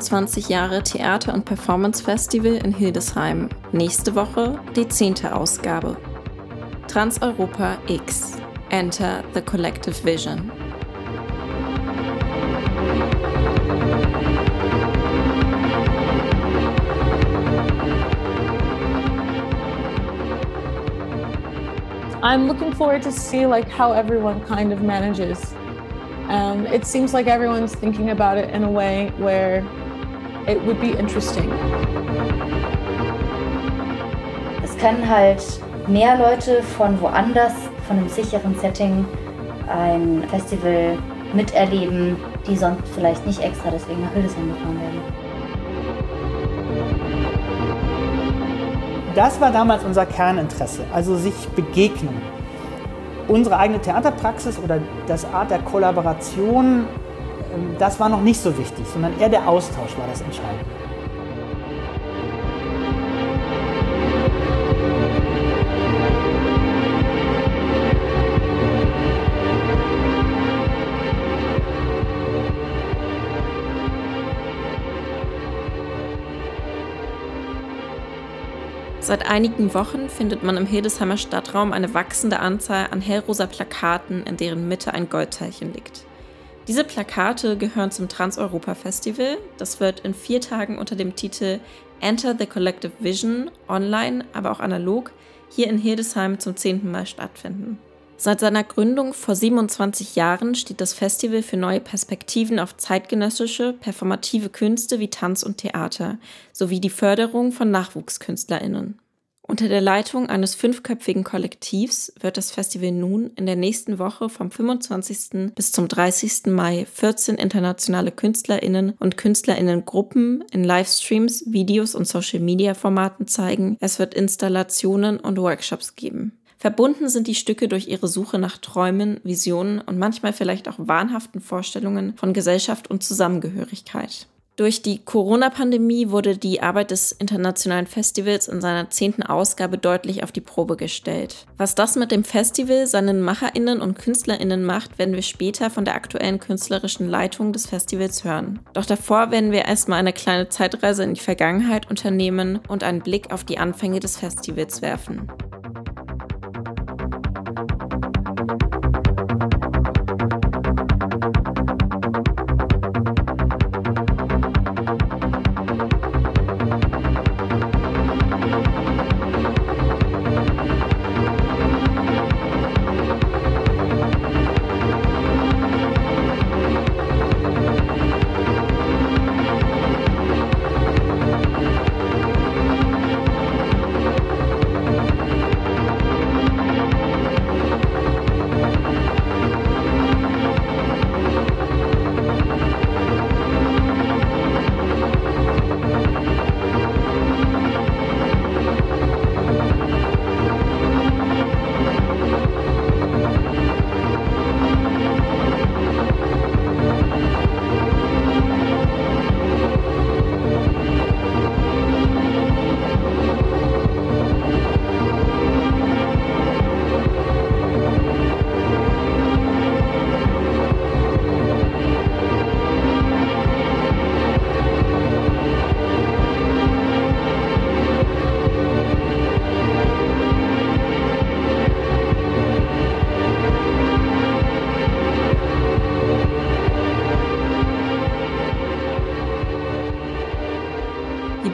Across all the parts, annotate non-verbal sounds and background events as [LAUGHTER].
27 Jahre Theater- und Performance Festival in Hildesheim. Nächste Woche die 10. Ausgabe. Transeuropa X. Enter the Collective Vision. I'm looking forward to see like how everyone kind of manages. Um, it seems like everyone's thinking about it in a way where it would be interesting. Es können halt mehr Leute von woanders, von einem sicheren Setting, ein Festival miterleben, die sonst vielleicht nicht extra deswegen nach Hildesheim gefahren werden. Das war damals unser Kerninteresse, also sich begegnen. Unsere eigene Theaterpraxis oder das Art der Kollaboration, das war noch nicht so wichtig, sondern eher der Austausch war das Entscheidende. Seit einigen Wochen findet man im Hildesheimer Stadtraum eine wachsende Anzahl an hellrosa Plakaten, in deren Mitte ein Goldteilchen liegt. Diese Plakate gehören zum Trans-Europa Festival. Das wird in vier Tagen unter dem Titel Enter the Collective Vision online, aber auch analog hier in Hildesheim zum zehnten Mal stattfinden. Seit seiner Gründung vor 27 Jahren steht das Festival für neue Perspektiven auf zeitgenössische, performative Künste wie Tanz und Theater sowie die Förderung von Nachwuchskünstlerinnen. Unter der Leitung eines fünfköpfigen Kollektivs wird das Festival nun in der nächsten Woche vom 25. bis zum 30. Mai 14 internationale Künstlerinnen und Künstlerinnengruppen in Livestreams, Videos und Social-Media-Formaten zeigen. Es wird Installationen und Workshops geben. Verbunden sind die Stücke durch ihre Suche nach Träumen, Visionen und manchmal vielleicht auch wahnhaften Vorstellungen von Gesellschaft und Zusammengehörigkeit. Durch die Corona-Pandemie wurde die Arbeit des internationalen Festivals in seiner zehnten Ausgabe deutlich auf die Probe gestellt. Was das mit dem Festival, seinen MacherInnen und KünstlerInnen macht, werden wir später von der aktuellen künstlerischen Leitung des Festivals hören. Doch davor werden wir erstmal eine kleine Zeitreise in die Vergangenheit unternehmen und einen Blick auf die Anfänge des Festivals werfen.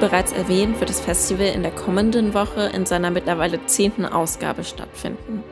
Bereits erwähnt, wird das Festival in der kommenden Woche in seiner mittlerweile zehnten Ausgabe stattfinden.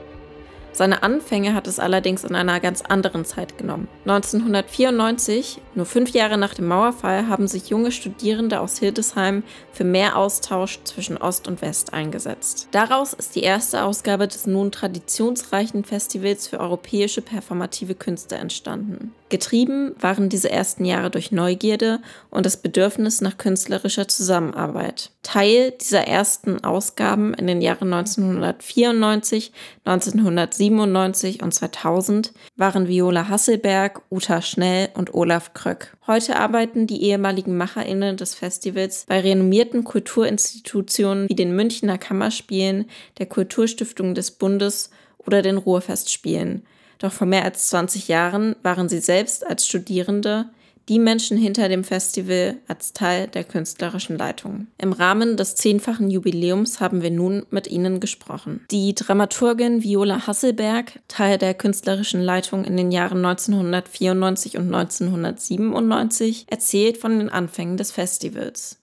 Seine Anfänge hat es allerdings in einer ganz anderen Zeit genommen. 1994, nur fünf Jahre nach dem Mauerfall, haben sich junge Studierende aus Hildesheim für mehr Austausch zwischen Ost und West eingesetzt. Daraus ist die erste Ausgabe des nun traditionsreichen Festivals für europäische performative Künste entstanden. Getrieben waren diese ersten Jahre durch Neugierde und das Bedürfnis nach künstlerischer Zusammenarbeit. Teil dieser ersten Ausgaben in den Jahren 1994, 1997 und 2000 waren Viola Hasselberg, Uta Schnell und Olaf Kröck. Heute arbeiten die ehemaligen MacherInnen des Festivals bei renommierten Kulturinstitutionen wie den Münchner Kammerspielen, der Kulturstiftung des Bundes oder den Ruhrfestspielen. Doch vor mehr als 20 Jahren waren sie selbst als Studierende die Menschen hinter dem Festival als Teil der künstlerischen Leitung. Im Rahmen des zehnfachen Jubiläums haben wir nun mit ihnen gesprochen. Die Dramaturgin Viola Hasselberg, Teil der künstlerischen Leitung in den Jahren 1994 und 1997, erzählt von den Anfängen des Festivals.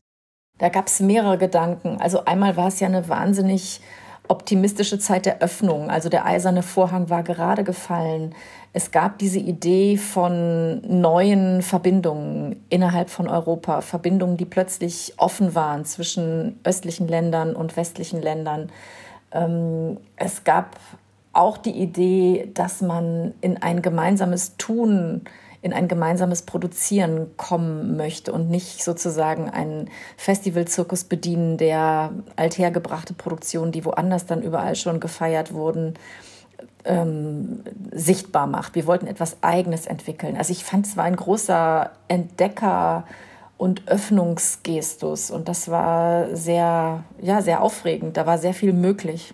Da gab es mehrere Gedanken. Also einmal war es ja eine wahnsinnig optimistische Zeit der Öffnung. Also der eiserne Vorhang war gerade gefallen. Es gab diese Idee von neuen Verbindungen innerhalb von Europa, Verbindungen, die plötzlich offen waren zwischen östlichen Ländern und westlichen Ländern. Ähm, es gab auch die Idee, dass man in ein gemeinsames Tun in ein gemeinsames Produzieren kommen möchte und nicht sozusagen einen Festivalzirkus bedienen, der althergebrachte Produktionen, die woanders dann überall schon gefeiert wurden, ähm, sichtbar macht. Wir wollten etwas Eigenes entwickeln. Also ich fand, es war ein großer Entdecker- und Öffnungsgestus und das war sehr, ja, sehr aufregend. Da war sehr viel möglich.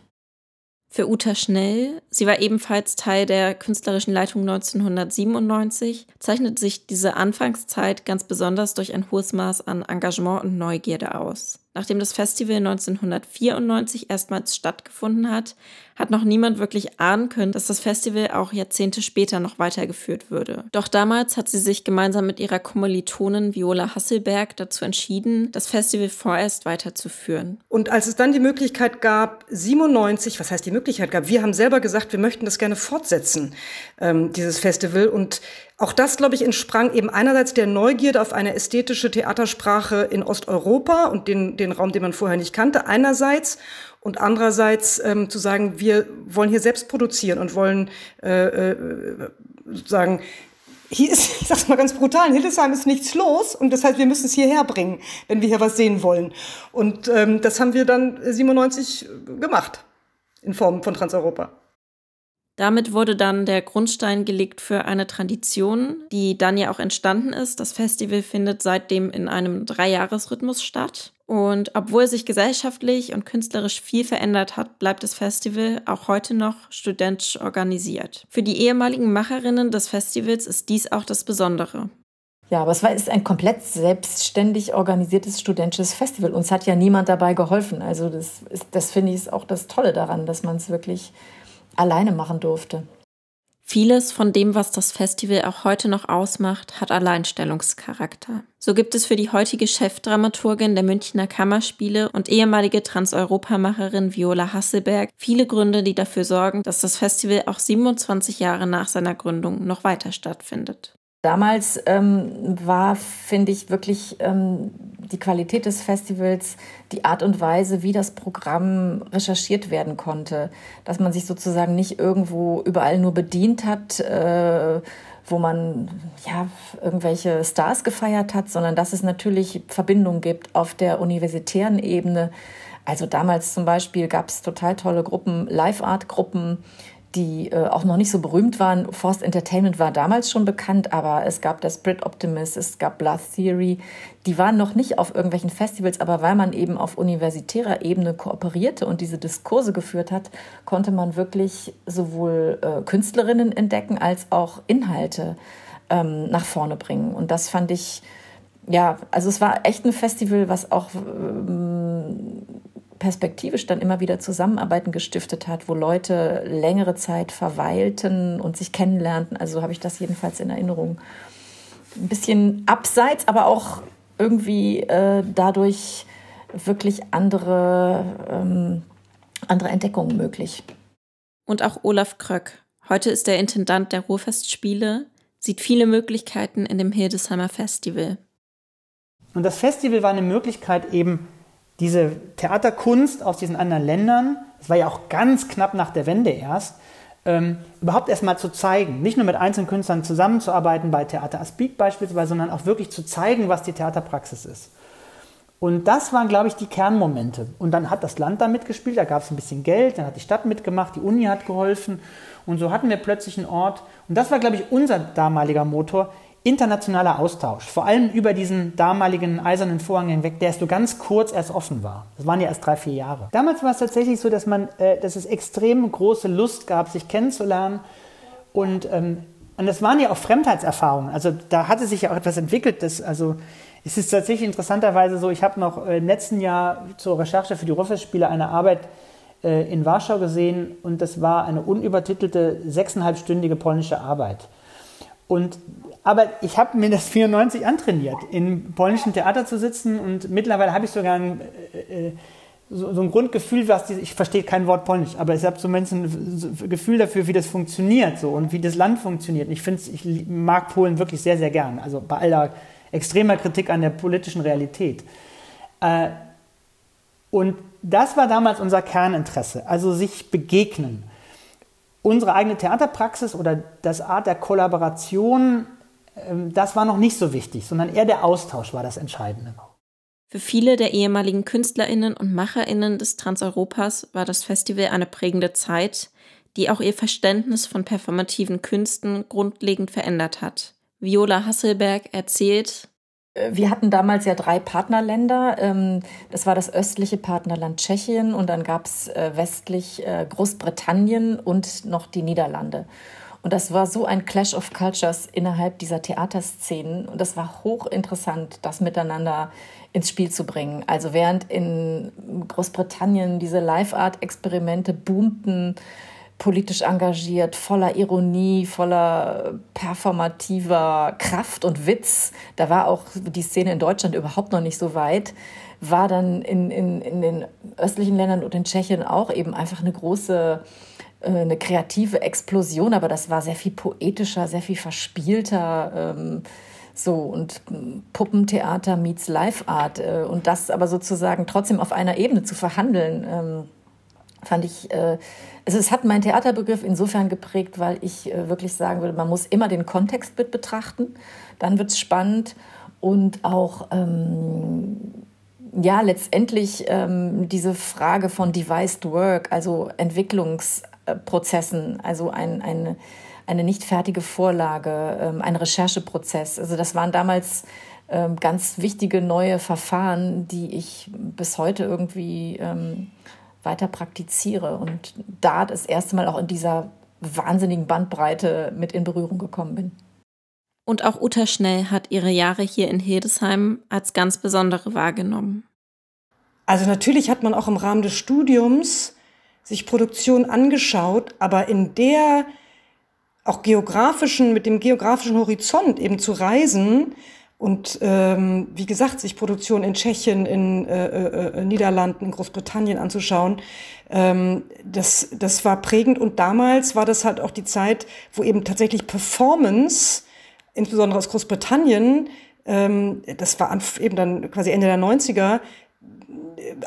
Für Uta Schnell, sie war ebenfalls Teil der künstlerischen Leitung 1997, zeichnet sich diese Anfangszeit ganz besonders durch ein hohes Maß an Engagement und Neugierde aus. Nachdem das Festival 1994 erstmals stattgefunden hat, hat noch niemand wirklich ahnen können, dass das Festival auch Jahrzehnte später noch weitergeführt würde. Doch damals hat sie sich gemeinsam mit ihrer Kommilitonin Viola Hasselberg dazu entschieden, das Festival vorerst weiterzuführen. Und als es dann die Möglichkeit gab, 97, was heißt die Möglichkeit gab, wir haben selber gesagt, wir möchten das gerne fortsetzen, ähm, dieses Festival. Und auch das, glaube ich, entsprang eben einerseits der Neugierde auf eine ästhetische Theatersprache in Osteuropa und den, den Raum, den man vorher nicht kannte, einerseits. Und andererseits ähm, zu sagen, wir wollen hier selbst produzieren und wollen äh, äh, sagen, hier ist, [LAUGHS] ich sag's mal ganz brutal, in Hildesheim ist nichts los und das heißt, wir müssen es hierher bringen, wenn wir hier was sehen wollen. Und ähm, das haben wir dann 97 gemacht in Form von Transeuropa. Damit wurde dann der Grundstein gelegt für eine Tradition, die dann ja auch entstanden ist. Das Festival findet seitdem in einem Dreijahresrhythmus statt. Und obwohl sich gesellschaftlich und künstlerisch viel verändert hat, bleibt das Festival auch heute noch studentisch organisiert. Für die ehemaligen Macherinnen des Festivals ist dies auch das Besondere. Ja, aber es war, ist ein komplett selbstständig organisiertes studentisches Festival. Uns hat ja niemand dabei geholfen. Also das, das finde ich auch das Tolle daran, dass man es wirklich alleine machen durfte. Vieles von dem, was das Festival auch heute noch ausmacht, hat Alleinstellungscharakter. So gibt es für die heutige Chefdramaturgin der Münchner Kammerspiele und ehemalige Transeuropamacherin Viola Hasselberg viele Gründe, die dafür sorgen, dass das Festival auch 27 Jahre nach seiner Gründung noch weiter stattfindet. Damals ähm, war, finde ich, wirklich ähm, die Qualität des Festivals, die Art und Weise, wie das Programm recherchiert werden konnte. Dass man sich sozusagen nicht irgendwo überall nur bedient hat, äh, wo man ja irgendwelche Stars gefeiert hat, sondern dass es natürlich Verbindungen gibt auf der universitären Ebene. Also damals zum Beispiel gab es total tolle Gruppen, Live-Art-Gruppen, die äh, auch noch nicht so berühmt waren. Forced Entertainment war damals schon bekannt, aber es gab das Brit Optimist, es gab Blood Theory. Die waren noch nicht auf irgendwelchen Festivals, aber weil man eben auf universitärer Ebene kooperierte und diese Diskurse geführt hat, konnte man wirklich sowohl äh, Künstlerinnen entdecken als auch Inhalte ähm, nach vorne bringen. Und das fand ich, ja, also es war echt ein Festival, was auch ähm, perspektivisch dann immer wieder Zusammenarbeiten gestiftet hat, wo Leute längere Zeit verweilten und sich kennenlernten. Also habe ich das jedenfalls in Erinnerung. Ein bisschen abseits, aber auch irgendwie äh, dadurch wirklich andere, ähm, andere Entdeckungen möglich. Und auch Olaf Kröck. Heute ist er Intendant der Ruhrfestspiele, sieht viele Möglichkeiten in dem Hildesheimer Festival. Und das Festival war eine Möglichkeit, eben diese Theaterkunst aus diesen anderen Ländern, das war ja auch ganz knapp nach der Wende erst, ähm, überhaupt erstmal zu zeigen. Nicht nur mit einzelnen Künstlern zusammenzuarbeiten, bei Theater Aspik beispielsweise, sondern auch wirklich zu zeigen, was die Theaterpraxis ist. Und das waren, glaube ich, die Kernmomente. Und dann hat das Land da mitgespielt, da gab es ein bisschen Geld, dann hat die Stadt mitgemacht, die Uni hat geholfen. Und so hatten wir plötzlich einen Ort. Und das war, glaube ich, unser damaliger Motor, internationaler Austausch, vor allem über diesen damaligen eisernen Vorhang hinweg, der erst so ganz kurz erst offen war. Das waren ja erst drei, vier Jahre. Damals war es tatsächlich so, dass man, äh, dass es extrem große Lust gab, sich kennenzulernen und ähm, Und das waren ja auch Fremdheitserfahrungen. Also da hatte sich ja auch etwas entwickelt. Das, also es ist tatsächlich interessanterweise so, ich habe noch äh, im letzten Jahr zur Recherche für die Ruhrfestspiele eine Arbeit äh, in Warschau gesehen und das war eine unübertitelte sechseinhalbstündige polnische Arbeit. Und, aber ich habe mir das 94 antrainiert, im polnischen Theater zu sitzen und mittlerweile habe ich sogar ein, äh, äh so, so, ein Grundgefühl, was die, ich verstehe kein Wort Polnisch, aber ich habe zumindest ein Gefühl dafür, wie das funktioniert so und wie das Land funktioniert. Und ich finde, ich mag Polen wirklich sehr, sehr gern. Also bei aller extremer Kritik an der politischen Realität. Äh, und das war damals unser Kerninteresse, also sich begegnen. Unsere eigene Theaterpraxis oder das Art der Kollaboration, das war noch nicht so wichtig, sondern eher der Austausch war das Entscheidende. Für viele der ehemaligen Künstlerinnen und Macherinnen des Transeuropas war das Festival eine prägende Zeit, die auch ihr Verständnis von performativen Künsten grundlegend verändert hat. Viola Hasselberg erzählt, äh, wir hatten damals ja drei Partnerländer. Ähm, das war das östliche Partnerland Tschechien und dann gab es äh, westlich äh, Großbritannien und noch die Niederlande. Und das war so ein Clash of Cultures innerhalb dieser Theaterszenen. Und das war hochinteressant, das miteinander ins Spiel zu bringen. Also während in Großbritannien diese Live-Art-Experimente boomten, politisch engagiert, voller Ironie, voller performativer Kraft und Witz. Da war auch die Szene in Deutschland überhaupt noch nicht so weit. War dann in, in, in den östlichen Ländern und in Tschechien auch eben einfach eine große, eine kreative Explosion, aber das war sehr viel poetischer, sehr viel verspielter. Ähm, so und Puppentheater meets Live Art äh, und das aber sozusagen trotzdem auf einer Ebene zu verhandeln, ähm, fand ich, äh, also es hat meinen Theaterbegriff insofern geprägt, weil ich äh, wirklich sagen würde, man muss immer den Kontext mit betrachten, dann wird es spannend und auch ähm, ja letztendlich ähm, diese Frage von Devised Work, also Entwicklungsprozessen, also ein, eine, eine nicht fertige Vorlage, ähm, ein Rechercheprozess. Also das waren damals ähm, ganz wichtige neue Verfahren, die ich bis heute irgendwie ähm, weiter praktiziere und da das erste Mal auch in dieser wahnsinnigen Bandbreite mit in Berührung gekommen bin. Und auch Uta Schnell hat ihre Jahre hier in Hildesheim als ganz besondere wahrgenommen. Also natürlich hat man auch im Rahmen des Studiums sich Produktion angeschaut, aber in der auch geografischen, mit dem geografischen Horizont eben zu reisen, und ähm, wie gesagt, sich Produktion in Tschechien, in äh, äh, äh, Niederlanden, in Großbritannien anzuschauen, ähm, das, das war prägend. Und damals war das halt auch die Zeit, wo eben tatsächlich Performance, insbesondere aus Großbritannien, ähm, das war eben dann quasi Ende der 90er,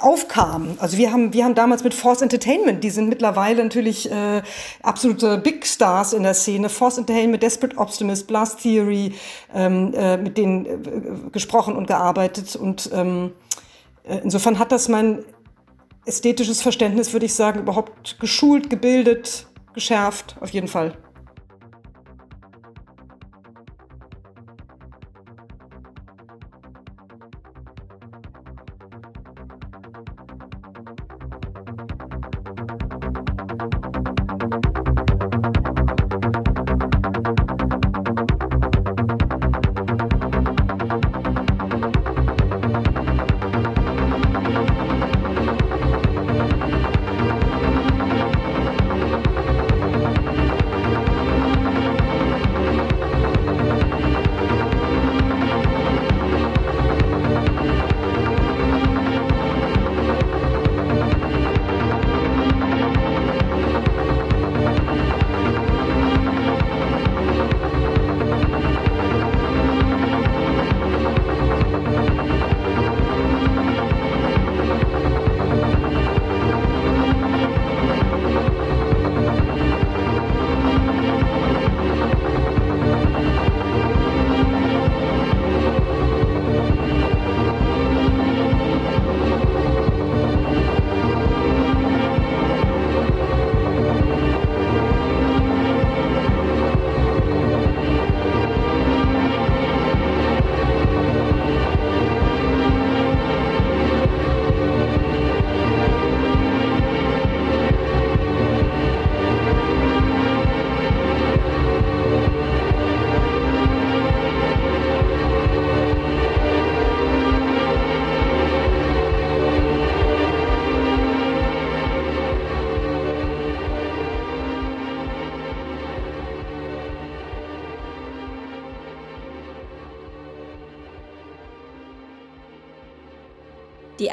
aufkam. Also wir haben, wir haben damals mit Force Entertainment, die sind mittlerweile natürlich äh, absolute Big Stars in der Szene, Force Entertainment, Desperate Optimist, Blast Theory, ähm, äh, mit denen äh, gesprochen und gearbeitet. Und ähm, äh, insofern hat das mein ästhetisches Verständnis, würde ich sagen, überhaupt geschult, gebildet, geschärft, auf jeden Fall.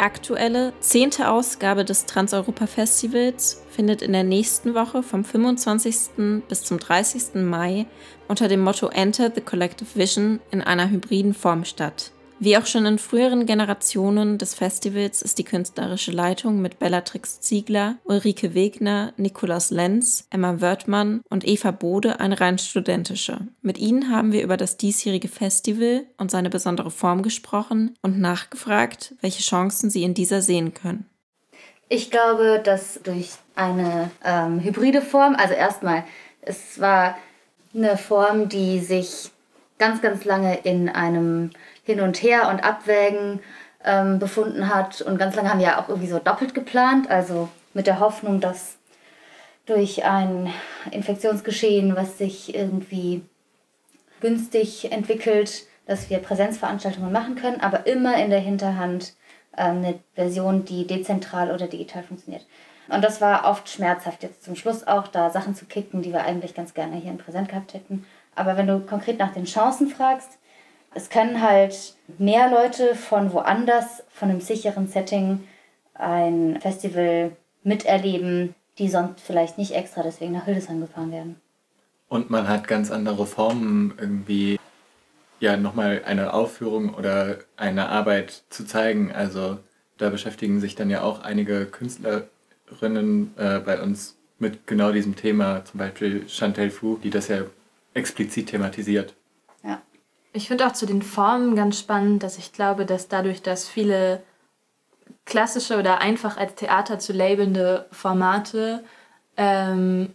Aktuelle zehnte Ausgabe des Transeuropa-Festivals findet in der nächsten Woche vom 25. bis zum 30. Mai unter dem Motto Enter the Collective Vision in einer hybriden Form statt. Wie auch schon in früheren Generationen des Festivals ist die künstlerische Leitung mit Bellatrix Ziegler, Ulrike Wegner, Nikolaus Lenz, Emma Wörthmann und Eva Bode eine rein studentische. Mit ihnen haben wir über das diesjährige Festival und seine besondere Form gesprochen und nachgefragt, welche Chancen sie in dieser sehen können. Ich glaube, dass durch eine ähm, hybride Form, also erstmal, es war eine Form, die sich ganz, ganz lange in einem hin und her und abwägen ähm, befunden hat. Und ganz lange haben wir ja auch irgendwie so doppelt geplant, also mit der Hoffnung, dass durch ein Infektionsgeschehen, was sich irgendwie günstig entwickelt, dass wir Präsenzveranstaltungen machen können, aber immer in der Hinterhand ähm, eine Version, die dezentral oder digital funktioniert. Und das war oft schmerzhaft jetzt zum Schluss auch, da Sachen zu kicken, die wir eigentlich ganz gerne hier in Präsent gehabt hätten. Aber wenn du konkret nach den Chancen fragst, es können halt mehr Leute von woanders, von einem sicheren Setting, ein Festival miterleben, die sonst vielleicht nicht extra deswegen nach Hildesheim gefahren werden. Und man hat ganz andere Formen, irgendwie ja nochmal eine Aufführung oder eine Arbeit zu zeigen. Also da beschäftigen sich dann ja auch einige Künstlerinnen äh, bei uns mit genau diesem Thema, zum Beispiel Chantel Fu, die das ja explizit thematisiert. Ich finde auch zu den Formen ganz spannend, dass ich glaube, dass dadurch, dass viele klassische oder einfach als Theater zu labelnde Formate ähm,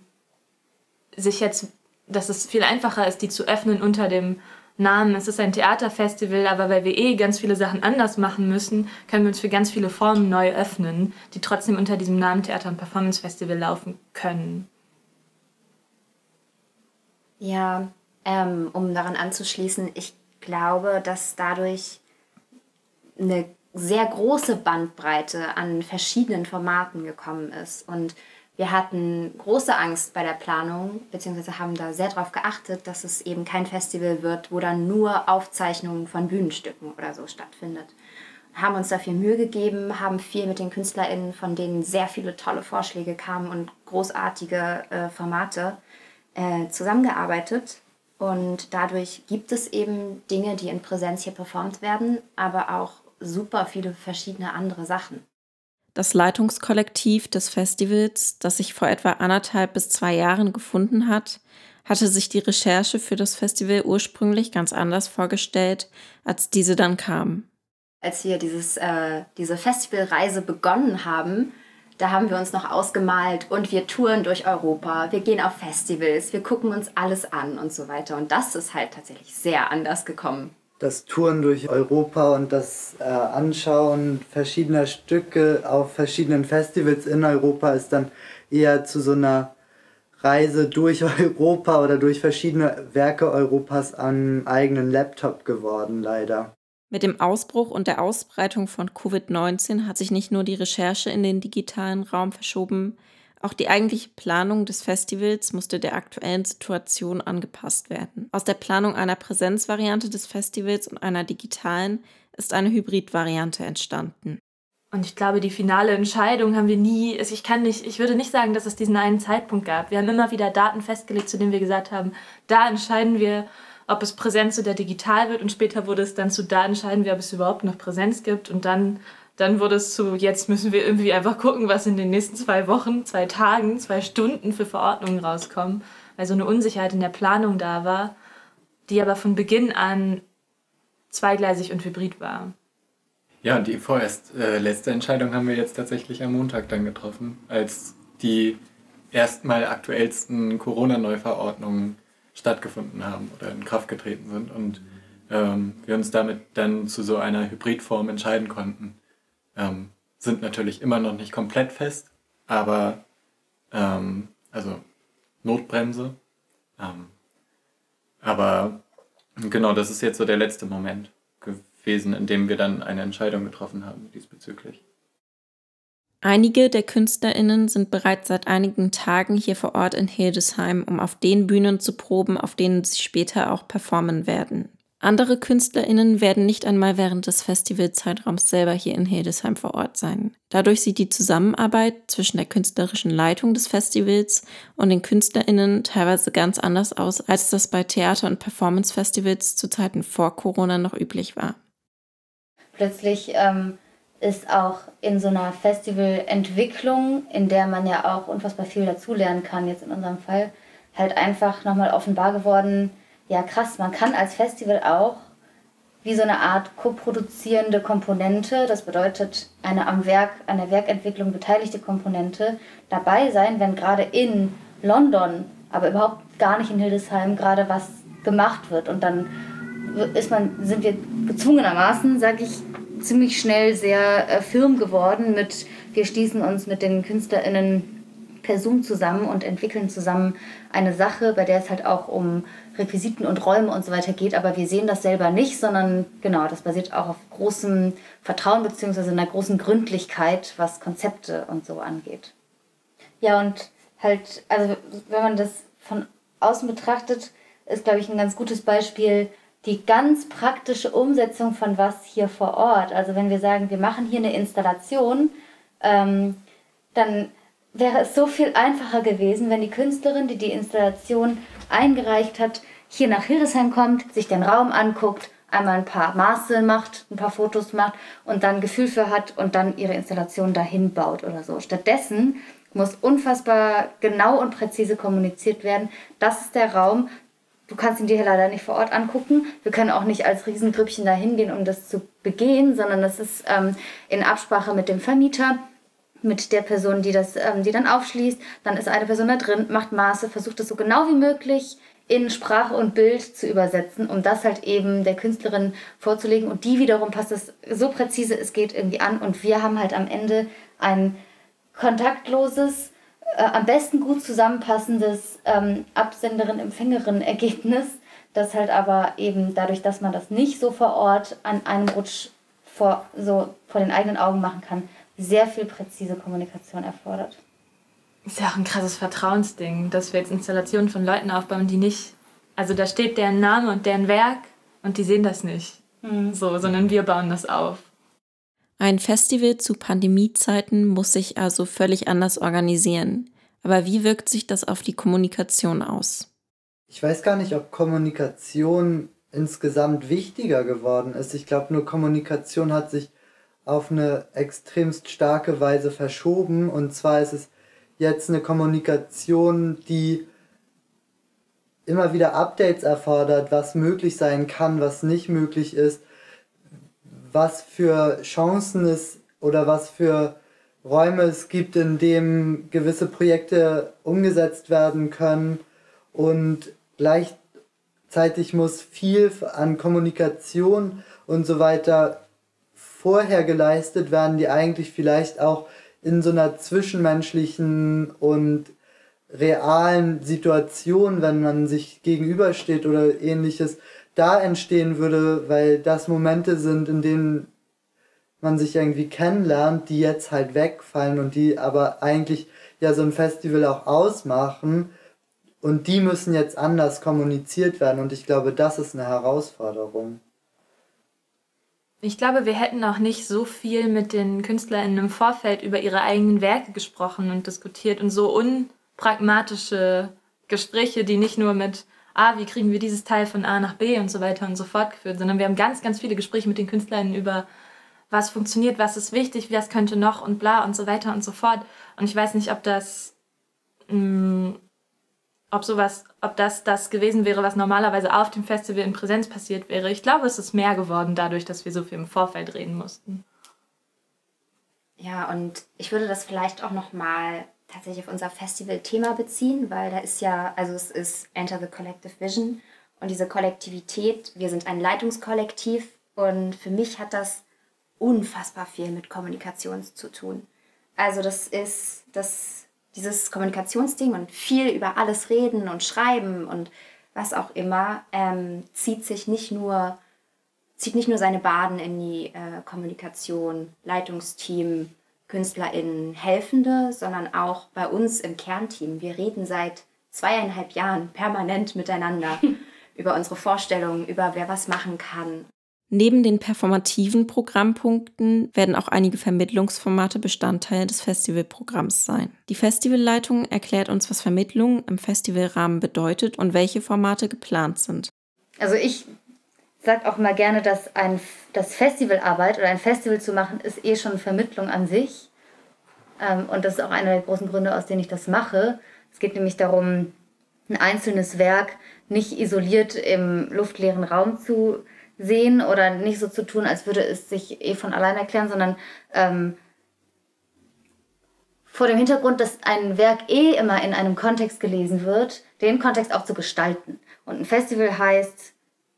sich jetzt, dass es viel einfacher ist, die zu öffnen unter dem Namen. Es ist ein Theaterfestival, aber weil wir eh ganz viele Sachen anders machen müssen, können wir uns für ganz viele Formen neu öffnen, die trotzdem unter diesem Namen Theater- und Performance Festival laufen können. Ja, ähm, um daran anzuschließen, ich glaube, dass dadurch eine sehr große Bandbreite an verschiedenen Formaten gekommen ist. Und wir hatten große Angst bei der Planung, beziehungsweise haben da sehr darauf geachtet, dass es eben kein Festival wird, wo dann nur Aufzeichnungen von Bühnenstücken oder so stattfindet. Haben uns dafür Mühe gegeben, haben viel mit den KünstlerInnen, von denen sehr viele tolle Vorschläge kamen und großartige äh, Formate äh, zusammengearbeitet und dadurch gibt es eben Dinge, die in Präsenz hier performt werden, aber auch super viele verschiedene andere Sachen. Das Leitungskollektiv des Festivals, das sich vor etwa anderthalb bis zwei Jahren gefunden hat, hatte sich die Recherche für das Festival ursprünglich ganz anders vorgestellt, als diese dann kam. Als wir dieses, äh, diese Festivalreise begonnen haben, da haben wir uns noch ausgemalt und wir touren durch Europa, wir gehen auf Festivals, wir gucken uns alles an und so weiter. Und das ist halt tatsächlich sehr anders gekommen. Das Touren durch Europa und das äh, Anschauen verschiedener Stücke auf verschiedenen Festivals in Europa ist dann eher zu so einer Reise durch [LAUGHS] Europa oder durch verschiedene Werke Europas am eigenen Laptop geworden, leider. Mit dem Ausbruch und der Ausbreitung von Covid-19 hat sich nicht nur die Recherche in den digitalen Raum verschoben, auch die eigentliche Planung des Festivals musste der aktuellen Situation angepasst werden. Aus der Planung einer Präsenzvariante des Festivals und einer digitalen ist eine Hybridvariante entstanden. Und ich glaube, die finale Entscheidung haben wir nie, also ich kann nicht, ich würde nicht sagen, dass es diesen einen Zeitpunkt gab. Wir haben immer wieder Daten festgelegt, zu denen wir gesagt haben, da entscheiden wir, ob es Präsenz oder digital wird und später wurde es dann zu, da entscheiden wir, ob es überhaupt noch Präsenz gibt und dann, dann wurde es zu, jetzt müssen wir irgendwie einfach gucken, was in den nächsten zwei Wochen, zwei Tagen, zwei Stunden für Verordnungen rauskommen, weil so eine Unsicherheit in der Planung da war, die aber von Beginn an zweigleisig und hybrid war. Ja, und die vorerst äh, letzte Entscheidung haben wir jetzt tatsächlich am Montag dann getroffen, als die erstmal aktuellsten Corona-Neuverordnungen stattgefunden haben oder in Kraft getreten sind und ähm, wir uns damit dann zu so einer Hybridform entscheiden konnten. Ähm, sind natürlich immer noch nicht komplett fest, aber ähm, also Notbremse. Ähm, aber genau, das ist jetzt so der letzte Moment gewesen, in dem wir dann eine Entscheidung getroffen haben diesbezüglich. Einige der KünstlerInnen sind bereits seit einigen Tagen hier vor Ort in Hildesheim, um auf den Bühnen zu proben, auf denen sie später auch performen werden. Andere KünstlerInnen werden nicht einmal während des Festivalzeitraums selber hier in Hildesheim vor Ort sein. Dadurch sieht die Zusammenarbeit zwischen der künstlerischen Leitung des Festivals und den KünstlerInnen teilweise ganz anders aus, als das bei Theater- und Performance-Festivals zu Zeiten vor Corona noch üblich war. Plötzlich ähm, ist auch in so einer Festivalentwicklung, in der man ja auch unfassbar viel dazulernen kann, jetzt in unserem Fall, halt einfach nochmal offenbar geworden, ja krass, man kann als Festival auch wie so eine Art koproduzierende Komponente, das bedeutet eine am Werk, an der Werkentwicklung beteiligte Komponente, dabei sein, wenn gerade in London, aber überhaupt gar nicht in Hildesheim gerade was gemacht wird. Und dann ist man, sind wir gezwungenermaßen, sage ich, ziemlich schnell sehr äh, firm geworden mit, wir schließen uns mit den KünstlerInnen per Zoom zusammen und entwickeln zusammen eine Sache, bei der es halt auch um Requisiten und Räume und so weiter geht, aber wir sehen das selber nicht, sondern genau, das basiert auch auf großem Vertrauen bzw. einer großen Gründlichkeit, was Konzepte und so angeht. Ja, und halt, also wenn man das von außen betrachtet, ist, glaube ich, ein ganz gutes Beispiel die ganz praktische Umsetzung von was hier vor Ort. Also wenn wir sagen, wir machen hier eine Installation, ähm, dann wäre es so viel einfacher gewesen, wenn die Künstlerin, die die Installation eingereicht hat, hier nach Hildesheim kommt, sich den Raum anguckt, einmal ein paar Maße macht, ein paar Fotos macht und dann Gefühl für hat und dann ihre Installation dahin baut oder so. Stattdessen muss unfassbar genau und präzise kommuniziert werden. Das ist der Raum. Du kannst ihn dir leider nicht vor Ort angucken. Wir können auch nicht als Riesengrüppchen da hingehen, um das zu begehen, sondern das ist ähm, in Absprache mit dem Vermieter mit der Person, die das, ähm, die dann aufschließt. Dann ist eine Person da drin, macht Maße, versucht es so genau wie möglich in Sprache und Bild zu übersetzen, um das halt eben der Künstlerin vorzulegen. Und die wiederum passt es so präzise es geht irgendwie an. Und wir haben halt am Ende ein kontaktloses, äh, am besten gut zusammenpassendes ähm, Absenderin-Empfängerin-Ergebnis, das halt aber eben dadurch, dass man das nicht so vor Ort an einem Rutsch vor, so vor den eigenen Augen machen kann, sehr viel präzise Kommunikation erfordert. Ist ja auch ein krasses Vertrauensding, dass wir jetzt Installationen von Leuten aufbauen, die nicht. Also da steht deren Name und deren Werk und die sehen das nicht. Mhm. So, sondern wir bauen das auf. Ein Festival zu Pandemiezeiten muss sich also völlig anders organisieren. Aber wie wirkt sich das auf die Kommunikation aus? Ich weiß gar nicht, ob Kommunikation insgesamt wichtiger geworden ist. Ich glaube, nur Kommunikation hat sich auf eine extremst starke Weise verschoben. Und zwar ist es jetzt eine Kommunikation, die immer wieder Updates erfordert, was möglich sein kann, was nicht möglich ist, was für Chancen es oder was für Räume es gibt, in denen gewisse Projekte umgesetzt werden können und gleichzeitig muss viel an Kommunikation und so weiter vorher geleistet werden, die eigentlich vielleicht auch in so einer zwischenmenschlichen und realen Situation, wenn man sich gegenübersteht oder ähnliches, da entstehen würde, weil das Momente sind, in denen man sich irgendwie kennenlernt, die jetzt halt wegfallen und die aber eigentlich ja so ein Festival auch ausmachen und die müssen jetzt anders kommuniziert werden und ich glaube, das ist eine Herausforderung. Ich glaube, wir hätten auch nicht so viel mit den KünstlerInnen im Vorfeld über ihre eigenen Werke gesprochen und diskutiert und so unpragmatische Gespräche, die nicht nur mit, ah, wie kriegen wir dieses Teil von A nach B und so weiter und so fort geführt, sondern wir haben ganz, ganz viele Gespräche mit den KünstlerInnen über, was funktioniert, was ist wichtig, was könnte noch und bla und so weiter und so fort. Und ich weiß nicht, ob das mh, mm, ob sowas, ob das das gewesen wäre, was normalerweise auf dem Festival in Präsenz passiert wäre. Ich glaube, es ist mehr geworden dadurch, dass wir so viel im Vorfeld reden mussten. Ja, und ich würde das vielleicht auch noch mal tatsächlich auf unser Festival-Thema beziehen, weil da ist ja, also es ist Enter the Collective Vision und diese Kollektivität, wir sind ein Leitungskollektiv und für mich hat das unfassbar viel mit Kommunikation zu tun. Also das ist, das dieses Kommunikationsding und viel über alles reden und schreiben und was auch immer, ähm, zieht sich nicht nur, zieht nicht nur seine Baden in die äh, Kommunikation, Leitungsteam, KünstlerInnen, Helfende, sondern auch bei uns im Kernteam. Wir reden seit zweieinhalb Jahren permanent miteinander. [LAUGHS] über unsere Vorstellungen, über wer was machen kann. Neben den performativen Programmpunkten werden auch einige Vermittlungsformate Bestandteil des Festivalprogramms sein. Die Festivalleitung erklärt uns, was Vermittlung im Festivalrahmen bedeutet und welche Formate geplant sind. Also ich sage auch mal gerne, dass ein, das Festivalarbeit oder ein Festival zu machen, ist eh schon Vermittlung an sich. Ähm, und das ist auch einer der großen Gründe, aus denen ich das mache. Es geht nämlich darum, ein einzelnes Werk nicht isoliert im luftleeren Raum zu sehen oder nicht so zu tun, als würde es sich eh von allein erklären, sondern ähm, vor dem Hintergrund, dass ein Werk eh immer in einem Kontext gelesen wird, den Kontext auch zu gestalten. Und ein Festival heißt,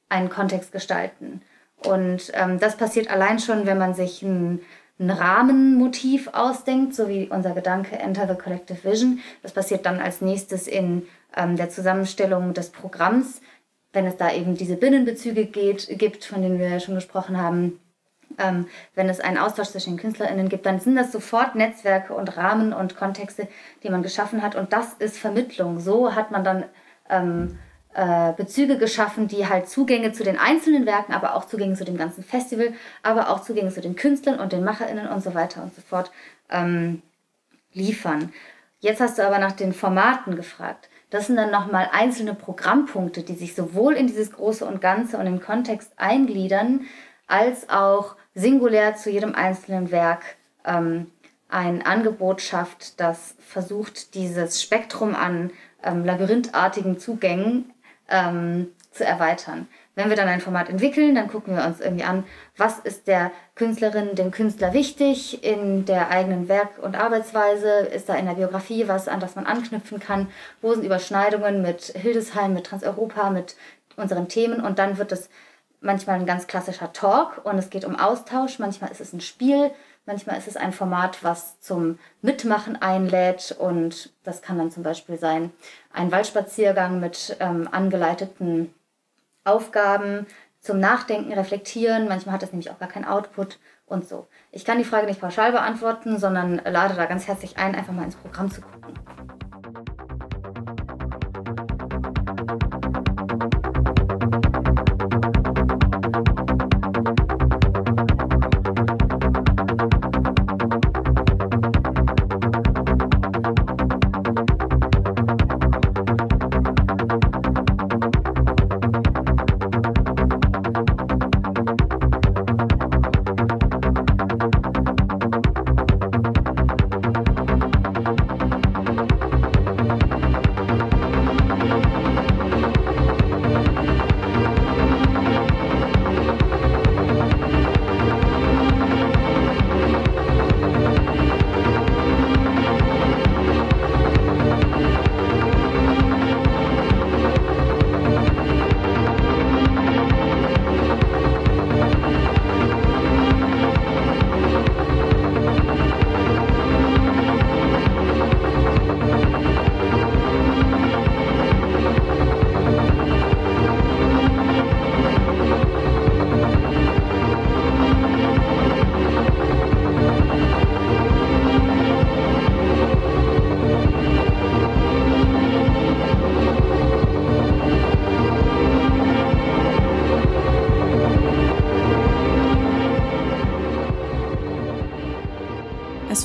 einen Kontext gestalten. Und ähm, das passiert allein schon, wenn man sich ein, ein Rahmenmotiv ausdenkt, so wie unser Gedanke Enter the Collective Vision. Das passiert dann als nächstes in ähm, der Zusammenstellung des Programms, wenn es da eben diese Binnenbezüge geht, gibt, von denen wir ja schon gesprochen haben, ähm, wenn es einen Austausch zwischen den KünstlerInnen gibt, dann sind das sofort Netzwerke und Rahmen und Kontexte, die man geschaffen hat. Und das ist Vermittlung. So hat man dann ähm, äh, Bezüge geschaffen, die halt Zugänge zu den einzelnen Werken, aber auch Zugänge zu dem ganzen Festival, aber auch Zugänge zu den Künstlern und den MacherInnen und so weiter und so fort ähm, liefern. Jetzt hast du aber nach den Formaten gefragt. Das sind dann nochmal einzelne Programmpunkte, die sich sowohl in dieses Große und Ganze und den Kontext eingliedern, als auch singulär zu jedem einzelnen Werk ähm, ein Angebot schafft, das versucht, dieses Spektrum an ähm, labyrinthartigen Zugängen ähm, zu erweitern. Wenn wir dann ein Format entwickeln, dann gucken wir uns irgendwie an, was ist der Künstlerin, dem Künstler wichtig in der eigenen Werk- und Arbeitsweise, ist da in der Biografie was, an das man anknüpfen kann, wo sind Überschneidungen mit Hildesheim, mit Transeuropa, mit unseren Themen? Und dann wird es manchmal ein ganz klassischer Talk und es geht um Austausch, manchmal ist es ein Spiel, manchmal ist es ein Format, was zum Mitmachen einlädt und das kann dann zum Beispiel sein ein Waldspaziergang mit ähm, angeleiteten Aufgaben zum Nachdenken, Reflektieren. Manchmal hat das nämlich auch gar keinen Output und so. Ich kann die Frage nicht pauschal beantworten, sondern lade da ganz herzlich ein, einfach mal ins Programm zu gucken.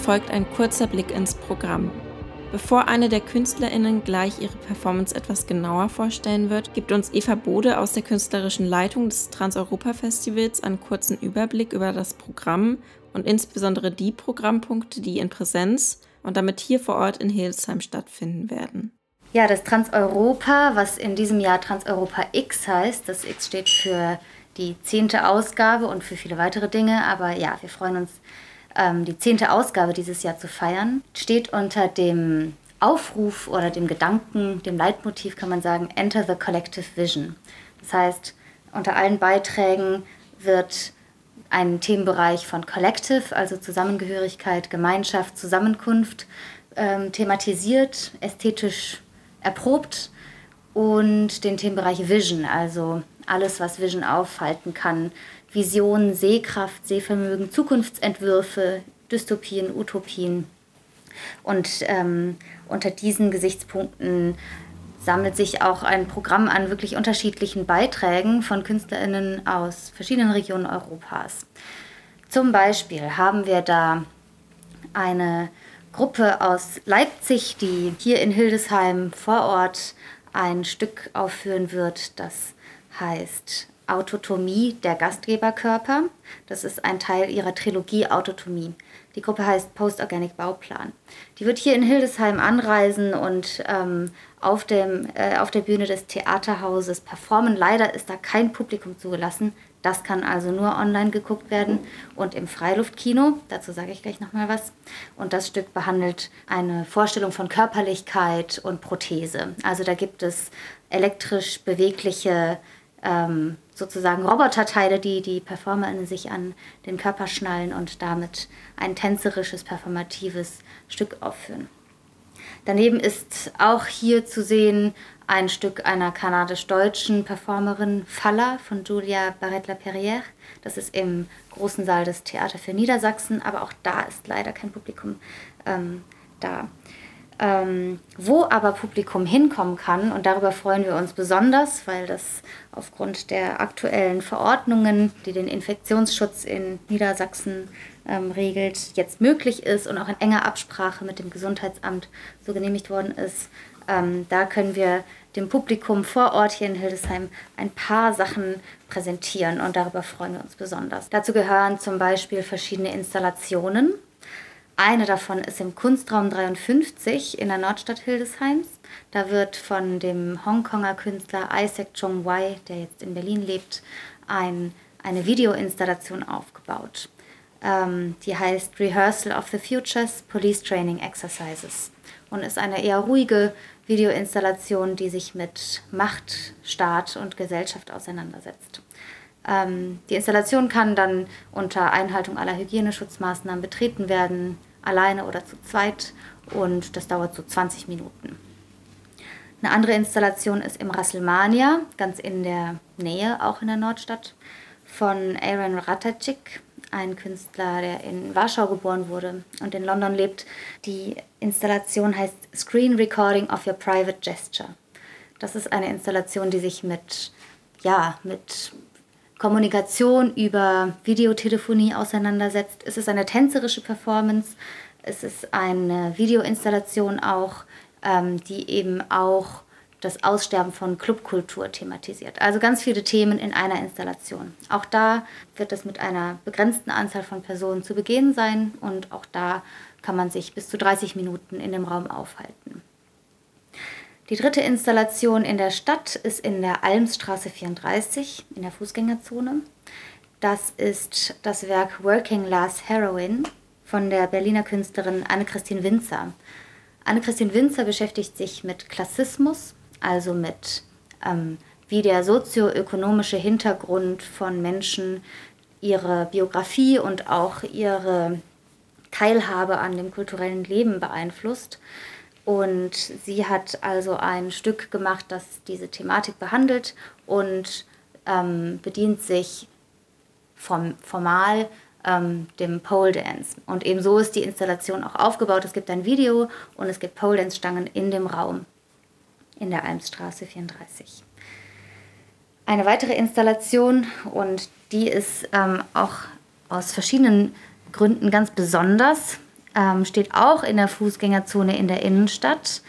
Folgt ein kurzer Blick ins Programm. Bevor eine der KünstlerInnen gleich ihre Performance etwas genauer vorstellen wird, gibt uns Eva Bode aus der künstlerischen Leitung des Trans-Europa-Festivals einen kurzen Überblick über das Programm und insbesondere die Programmpunkte, die in Präsenz und damit hier vor Ort in Hildesheim stattfinden werden. Ja, das Trans-Europa, was in diesem Jahr Trans-Europa X heißt, das X steht für die zehnte Ausgabe und für viele weitere Dinge, aber ja, wir freuen uns ähm, die zehnte Ausgabe dieses Jahr zu feiern, steht unter dem Aufruf oder dem Gedanken, dem Leitmotiv kann man sagen, Enter the Collective Vision. Das heißt, unter allen Beiträgen wird ein Themenbereich von Collective, also Zusammengehörigkeit, Gemeinschaft, Zusammenkunft, ähm, thematisiert, ästhetisch erprobt und den Themenbereich Vision, also alles, was Vision aufhalten kann, Visionen, Sehkraft, Sehvermögen, Zukunftsentwürfe, Dystopien, Utopien. Und ähm, unter diesen Gesichtspunkten sammelt sich auch ein Programm an wirklich unterschiedlichen Beiträgen von KünstlerInnen aus verschiedenen Regionen Europas. Zum Beispiel haben wir da eine Gruppe aus Leipzig, die hier in Hildesheim vor Ort ein Stück aufführen wird, das heißt Autotomie der Gastgeberkörper. Das ist ein Teil ihrer Trilogie Autotomie. Die Gruppe heißt Post-Organic Bauplan. Die wird hier in Hildesheim anreisen und ähm, auf, dem, äh, auf der Bühne des Theaterhauses performen. Leider ist da kein Publikum zugelassen. Das kann also nur online geguckt werden und im Freiluftkino. Dazu sage ich gleich nochmal was. Und das Stück behandelt eine Vorstellung von Körperlichkeit und Prothese. Also da gibt es elektrisch bewegliche ähm, sozusagen Roboterteile, die die PerformerInnen sich an den Körper schnallen und damit ein tänzerisches, performatives Stück aufführen. Daneben ist auch hier zu sehen ein Stück einer kanadisch-deutschen Performerin Faller von Julia Barrett-La-Perrière. Das ist im großen Saal des Theater für Niedersachsen, aber auch da ist leider kein Publikum ähm, da. Ähm, wo aber Publikum hinkommen kann, und darüber freuen wir uns besonders, weil das aufgrund der aktuellen Verordnungen, die den Infektionsschutz in Niedersachsen ähm, regelt, jetzt möglich ist und auch in enger Absprache mit dem Gesundheitsamt so genehmigt worden ist. Ähm, da können wir dem Publikum vor Ort hier in Hildesheim ein paar Sachen präsentieren und darüber freuen wir uns besonders. Dazu gehören zum Beispiel verschiedene Installationen eine davon ist im Kunstraum 53 in der Nordstadt Hildesheims. Da wird von dem Hongkonger Künstler Isaac Chung Wai, der jetzt in Berlin lebt, ein, eine Videoinstallation aufgebaut. Ähm, die heißt Rehearsal of the Futures Police Training Exercises und ist eine eher ruhige Videoinstallation, die sich mit Macht, Staat und Gesellschaft auseinandersetzt. Ähm, die Installation kann dann unter Einhaltung aller Hygieneschutzmaßnahmen betreten werden, alleine oder zu zweit und das dauert so 20 Minuten. Eine andere Installation ist im Rasselmania, ganz in der Nähe, auch in der Nordstadt, von Aaron Ratacik, ein Künstler, der in Warschau geboren wurde und in London lebt. Die Installation heißt Screen Recording of Your Private Gesture. Das ist eine Installation, die sich mit, ja, mit Kommunikation über Videotelefonie auseinandersetzt. Es ist eine tänzerische Performance, es ist eine Videoinstallation auch, ähm, die eben auch das Aussterben von Clubkultur thematisiert. Also ganz viele Themen in einer Installation. Auch da wird es mit einer begrenzten Anzahl von Personen zu begehen sein und auch da kann man sich bis zu 30 Minuten in dem Raum aufhalten. Die dritte Installation in der Stadt ist in der Almstraße 34 in der Fußgängerzone. Das ist das Werk Working Class Heroin von der Berliner Künstlerin Anne-Christine Winzer. Anne-Christine Winzer beschäftigt sich mit Klassismus, also mit ähm, wie der sozioökonomische Hintergrund von Menschen ihre Biografie und auch ihre Teilhabe an dem kulturellen Leben beeinflusst. Und sie hat also ein Stück gemacht, das diese Thematik behandelt und ähm, bedient sich vom, formal ähm, dem Pole Dance. Und eben so ist die Installation auch aufgebaut. Es gibt ein Video und es gibt Pole Dance Stangen in dem Raum in der Almstraße 34. Eine weitere Installation und die ist ähm, auch aus verschiedenen Gründen ganz besonders ähm, steht auch in der Fußgängerzone in der Innenstadt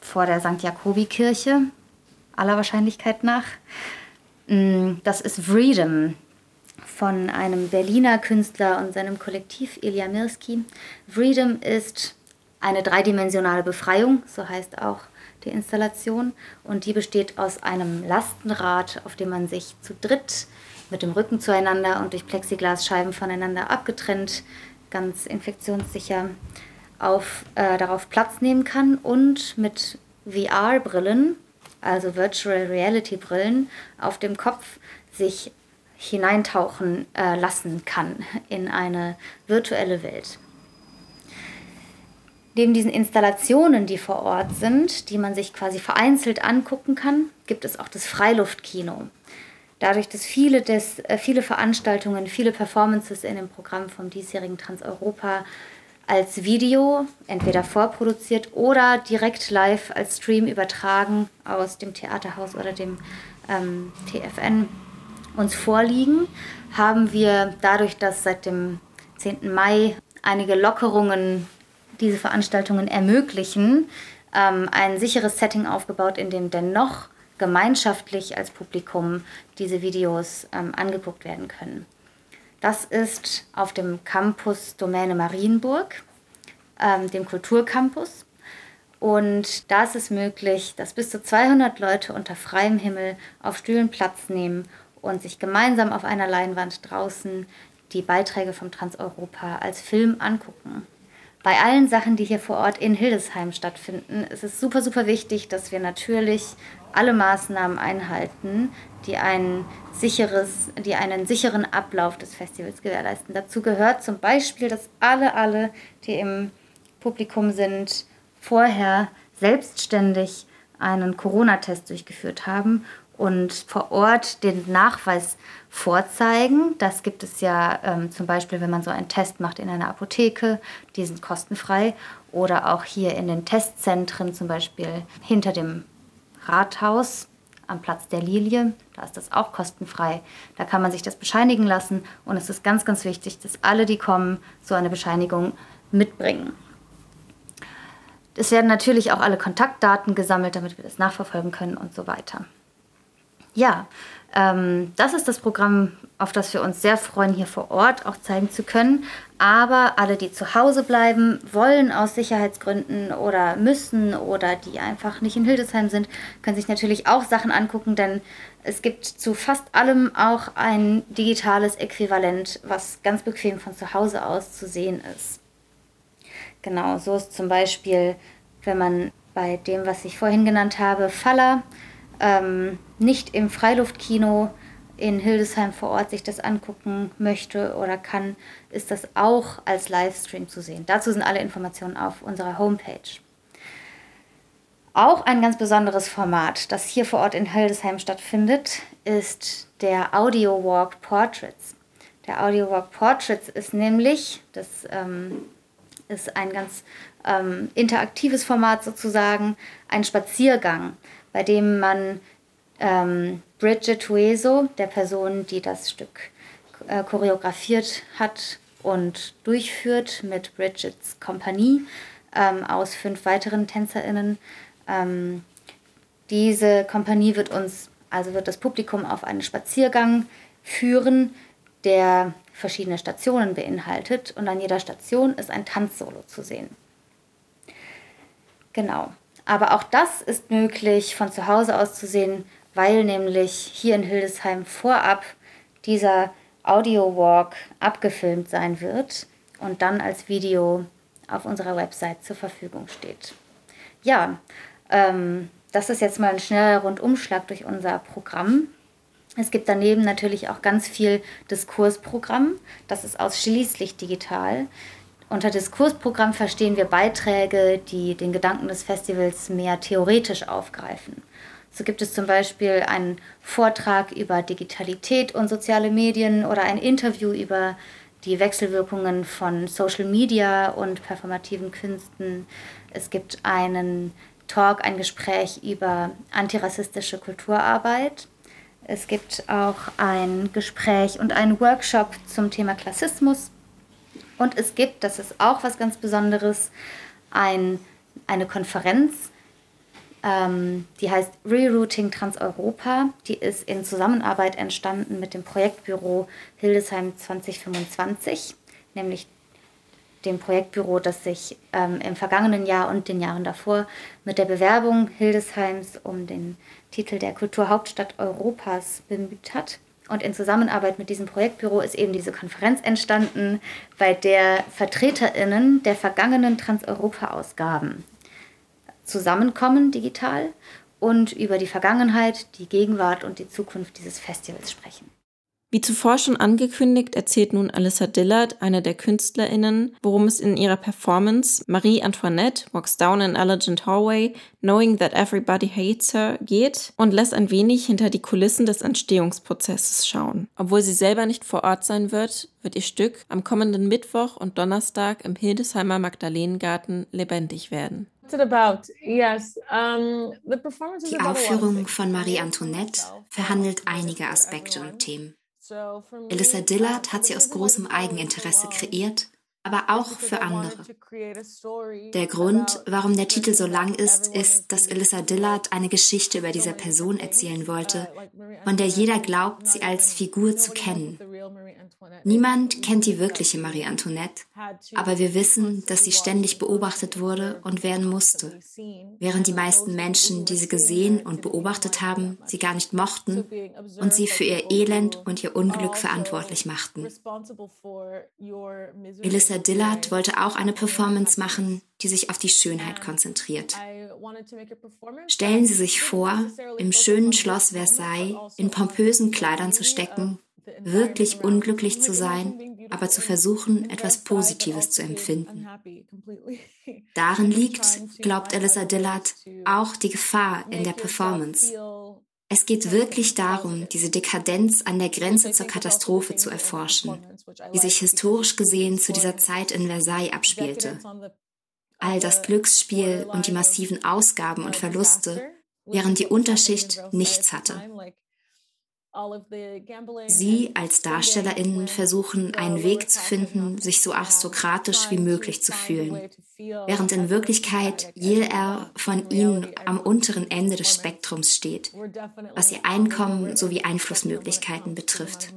vor der St. Jakobi-Kirche, aller Wahrscheinlichkeit nach. Mm, das ist Freedom von einem Berliner Künstler und seinem Kollektiv Ilya Mirsky. Freedom ist eine dreidimensionale Befreiung, so heißt auch die Installation. Und die besteht aus einem Lastenrad, auf dem man sich zu dritt mit dem Rücken zueinander und durch Plexiglasscheiben voneinander abgetrennt ganz infektionssicher auf, äh, darauf Platz nehmen kann und mit VR-Brillen, also Virtual Reality Brillen, auf dem Kopf sich hineintauchen äh, lassen kann in eine virtuelle Welt. Neben diesen Installationen, die vor Ort sind, die man sich quasi vereinzelt angucken kann, gibt es auch das Freiluftkino dadurch, dass viele, des, äh, viele Veranstaltungen, viele Performances in dem Programm vom diesjährigen Transeuropa als Video, entweder vorproduziert oder direkt live als Stream übertragen aus dem Theaterhaus oder dem ähm, TFN uns vorliegen, haben wir dadurch, dass seit dem 10. Mai einige Lockerungen diese Veranstaltungen ermöglichen, ähm, ein sicheres Setting aufgebaut, in dem dennoch gemeinschaftlich als Publikum diese Videos ähm, angeguckt werden können. Das ist auf dem Campus Domäne Marienburg, ähm, dem Kulturcampus. Und da ist es möglich, dass bis zu 200 Leute unter freiem Himmel auf Stühlen Platz nehmen und sich gemeinsam auf einer Leinwand draußen die Beiträge vom Transeuropa als Film angucken. Bei allen Sachen, die hier vor Ort in Hildesheim stattfinden, ist es super, super wichtig, dass wir natürlich alle Maßnahmen einhalten, die, ein sicheres, die einen sicheren Ablauf des Festivals gewährleisten. Dazu gehört zum Beispiel, dass alle, alle, die im Publikum sind, vorher selbstständig einen Corona-Test durchgeführt haben und vor Ort den Nachweis vorzeigen. Das gibt es ja ähm, zum Beispiel, wenn man so einen Test macht in einer Apotheke, die sind kostenfrei. Oder auch hier in den Testzentren, zum Beispiel hinter dem Rathaus am Platz der Lilie. Da ist das auch kostenfrei. Da kann man sich das bescheinigen lassen. Und es ist ganz, ganz wichtig, dass alle, die kommen, so eine Bescheinigung mitbringen. Es werden natürlich auch alle Kontaktdaten gesammelt, damit wir das nachverfolgen können und so weiter. Ja, ähm, das ist das Programm, auf das wir uns sehr freuen, hier vor Ort auch zeigen zu können. Aber alle, die zu Hause bleiben, wollen aus Sicherheitsgründen oder müssen oder die einfach nicht in Hildesheim sind, können sich natürlich auch Sachen angucken, denn es gibt zu fast allem auch ein digitales Äquivalent, was ganz bequem von zu Hause aus zu sehen ist. Genau, so ist zum Beispiel, wenn man bei dem, was ich vorhin genannt habe, Faller, ähm, nicht im Freiluftkino in Hildesheim vor Ort sich das angucken möchte oder kann, ist das auch als Livestream zu sehen. Dazu sind alle Informationen auf unserer Homepage. Auch ein ganz besonderes Format, das hier vor Ort in Hildesheim stattfindet, ist der Audio Walk Portraits. Der Audio Walk Portraits ist nämlich, das ähm, ist ein ganz ähm, interaktives Format sozusagen, ein Spaziergang bei dem man ähm, Bridget Hueso, der Person, die das Stück äh, choreografiert hat und durchführt mit Bridgets Kompanie ähm, aus fünf weiteren TänzerInnen. Ähm, diese Kompanie wird uns, also wird das Publikum auf einen Spaziergang führen, der verschiedene Stationen beinhaltet und an jeder Station ist ein Tanzsolo zu sehen. Genau. Aber auch das ist möglich von zu Hause aus zu sehen, weil nämlich hier in Hildesheim vorab dieser Audio Walk abgefilmt sein wird und dann als Video auf unserer Website zur Verfügung steht. Ja, ähm, das ist jetzt mal ein schneller Rundumschlag durch unser Programm. Es gibt daneben natürlich auch ganz viel Diskursprogramm. Das ist ausschließlich digital. Unter Diskursprogramm verstehen wir Beiträge, die den Gedanken des Festivals mehr theoretisch aufgreifen. So gibt es zum Beispiel einen Vortrag über Digitalität und soziale Medien oder ein Interview über die Wechselwirkungen von Social Media und performativen Künsten. Es gibt einen Talk, ein Gespräch über antirassistische Kulturarbeit. Es gibt auch ein Gespräch und einen Workshop zum Thema Klassismus. Und es gibt, das ist auch was ganz Besonderes, ein, eine Konferenz, ähm, die heißt Rerouting Transeuropa. Die ist in Zusammenarbeit entstanden mit dem Projektbüro Hildesheim 2025, nämlich dem Projektbüro, das sich ähm, im vergangenen Jahr und den Jahren davor mit der Bewerbung Hildesheims um den Titel der Kulturhauptstadt Europas bemüht hat. Und in Zusammenarbeit mit diesem Projektbüro ist eben diese Konferenz entstanden, bei der VertreterInnen der vergangenen Transeuropa-Ausgaben zusammenkommen digital und über die Vergangenheit, die Gegenwart und die Zukunft dieses Festivals sprechen. Wie zuvor schon angekündigt, erzählt nun Alyssa Dillard, eine der KünstlerInnen, worum es in ihrer Performance Marie Antoinette walks down an elegant hallway, knowing that everybody hates her geht und lässt ein wenig hinter die Kulissen des Entstehungsprozesses schauen. Obwohl sie selber nicht vor Ort sein wird, wird ihr Stück am kommenden Mittwoch und Donnerstag im Hildesheimer Magdalenengarten lebendig werden. Die Aufführung von Marie Antoinette verhandelt einige Aspekte und Themen. Elissa Dillard hat sie aus großem Eigeninteresse kreiert, aber auch für andere. Der Grund, warum der Titel so lang ist, ist, dass Elissa Dillard eine Geschichte über diese Person erzählen wollte, von der jeder glaubt, sie als Figur zu kennen. Niemand kennt die wirkliche Marie Antoinette, aber wir wissen, dass sie ständig beobachtet wurde und werden musste, während die meisten Menschen, die sie gesehen und beobachtet haben, sie gar nicht mochten und sie für ihr Elend und ihr Unglück verantwortlich machten. Elissa Dillard wollte auch eine Performance machen, die sich auf die Schönheit konzentriert. Stellen Sie sich vor, im schönen Schloss Versailles in pompösen Kleidern zu stecken wirklich unglücklich zu sein, aber zu versuchen, etwas Positives zu empfinden. Darin liegt, glaubt Alyssa Dillard, auch die Gefahr in der Performance. Es geht wirklich darum, diese Dekadenz an der Grenze zur Katastrophe zu erforschen, die sich historisch gesehen zu dieser Zeit in Versailles abspielte. All das Glücksspiel und die massiven Ausgaben und Verluste, während die Unterschicht nichts hatte. Sie als DarstellerInnen versuchen, einen Weg zu finden, sich so aristokratisch wie möglich zu fühlen, während in Wirklichkeit jeder von ihnen am unteren Ende des Spektrums steht, was ihr Einkommen sowie Einflussmöglichkeiten betrifft.